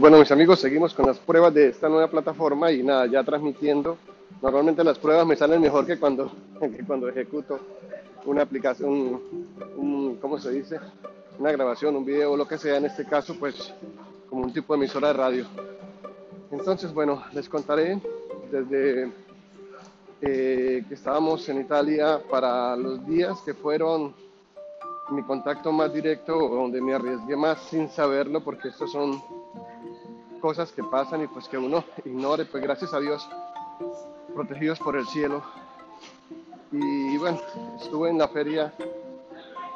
Bueno, mis amigos, seguimos con las pruebas de esta nueva plataforma y nada, ya transmitiendo. Normalmente las pruebas me salen mejor que cuando, que cuando ejecuto una aplicación, un, ¿cómo se dice? Una grabación, un video o lo que sea, en este caso, pues como un tipo de emisora de radio. Entonces, bueno, les contaré desde eh, que estábamos en Italia para los días que fueron mi contacto más directo, donde me arriesgué más sin saberlo, porque estos son cosas que pasan y pues que uno ignore, pues gracias a Dios, protegidos por el cielo. Y bueno, estuve en la feria,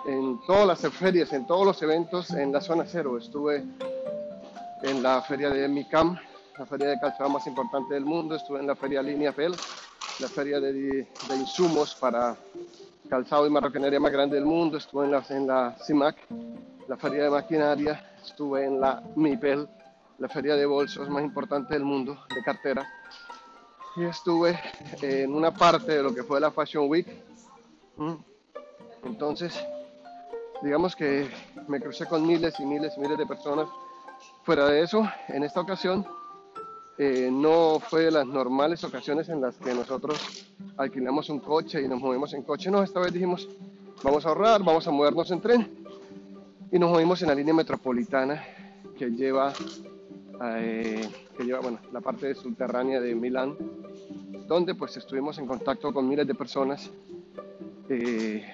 en todas las ferias, en todos los eventos en la zona cero. Estuve en la feria de MICAM, la feria de calzado más importante del mundo. Estuve en la feria Línea Pel, la feria de, de, insumos para calzado y marroquinería más grande del mundo. Estuve en la, en la CIMAC, la feria de maquinaria. Estuve en la MIPEL, la feria de bolsos más importante del mundo, de cartera. Y estuve en una parte de lo que fue la Fashion Week. Entonces, digamos que me crucé con miles y miles y miles de personas. Fuera de eso, en esta ocasión, eh, no fue de las normales ocasiones en las que nosotros alquilamos un coche y nos movemos en coche. No, esta vez dijimos, vamos a ahorrar, vamos a movernos en tren. Y nos movimos en la línea metropolitana que lleva eh, que lleva bueno, la parte subterránea de Milán, donde pues estuvimos en contacto con miles de personas, eh,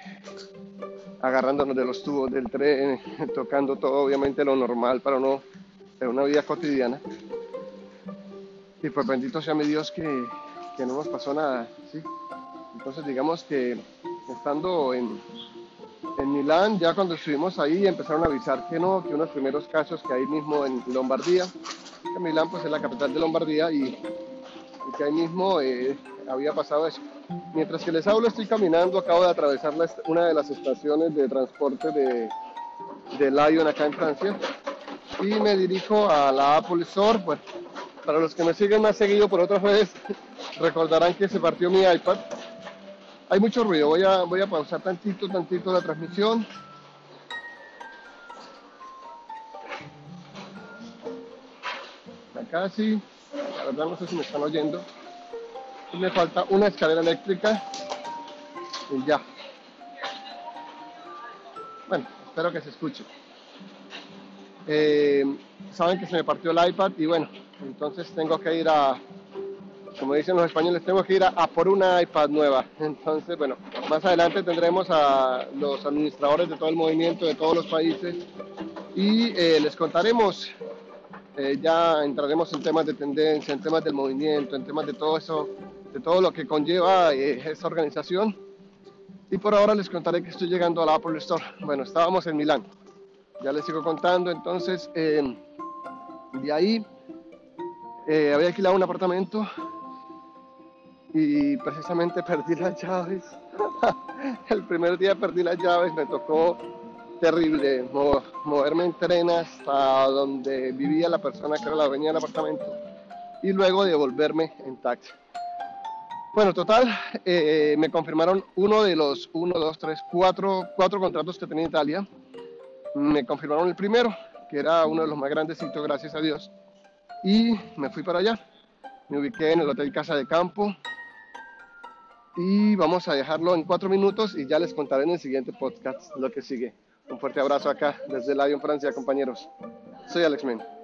agarrándonos de los tubos del tren, tocando todo obviamente lo normal para uno, en una vida cotidiana. Y pues bendito sea mi Dios que, que no nos pasó nada. Entonces digamos que estando en, en Milán, ya cuando estuvimos ahí, empezaron a avisar que no, que unos primeros casos que hay mismo en Lombardía, que Milán pues es la capital de Lombardía y, que ahí mismo eh, había pasado eso. Mientras que les hablo, estoy caminando, acabo de atravesar una de las estaciones de transporte de, de Lyon acá en Francia y me dirijo a la Apple Store. Pues, para los que me siguen más seguido por otras redes, recordarán que se partió mi iPad hay mucho ruido, voy a, voy a pausar tantito, tantito la transmisión. Acá sí, la verdad no sé si me están oyendo. me falta una escalera eléctrica y ya. Bueno, espero que se escuche. Eh, saben que se me partió el iPad y bueno, entonces tengo que ir a, como dicen los españoles, tengo que ir a, por una iPad nueva. Entonces, bueno, más adelante tendremos a los administradores de todo el movimiento de todos los países y eh, les contaremos, eh, ya entraremos en temas de tendencia, en temas del movimiento, en temas de todo eso, de todo lo que conlleva eh, esta organización. Y por ahora les contaré que estoy llegando a la Apple Store. Bueno, estábamos en Milán, ya les sigo contando, entonces, de ahí había alquilado un apartamento y precisamente perdí las llaves. el primer día perdí las llaves, me tocó terrible moverme en tren hasta donde vivía la persona que era la dueña del apartamento y luego devolverme en taxi. Bueno, total, eh, me confirmaron uno de los uno, dos, tres, cuatro, cuatro contratos que tenía Italia. Me confirmaron el primero, que era uno de los más grandecitos, gracias a Dios. Y me fui para allá. Me ubiqué en el Hotel Casa de Campo, y vamos a dejarlo en cuatro minutos y ya les contaré en el siguiente podcast lo que sigue. Un fuerte abrazo acá desde Lyon, Francia, compañeros. Soy Alex Men.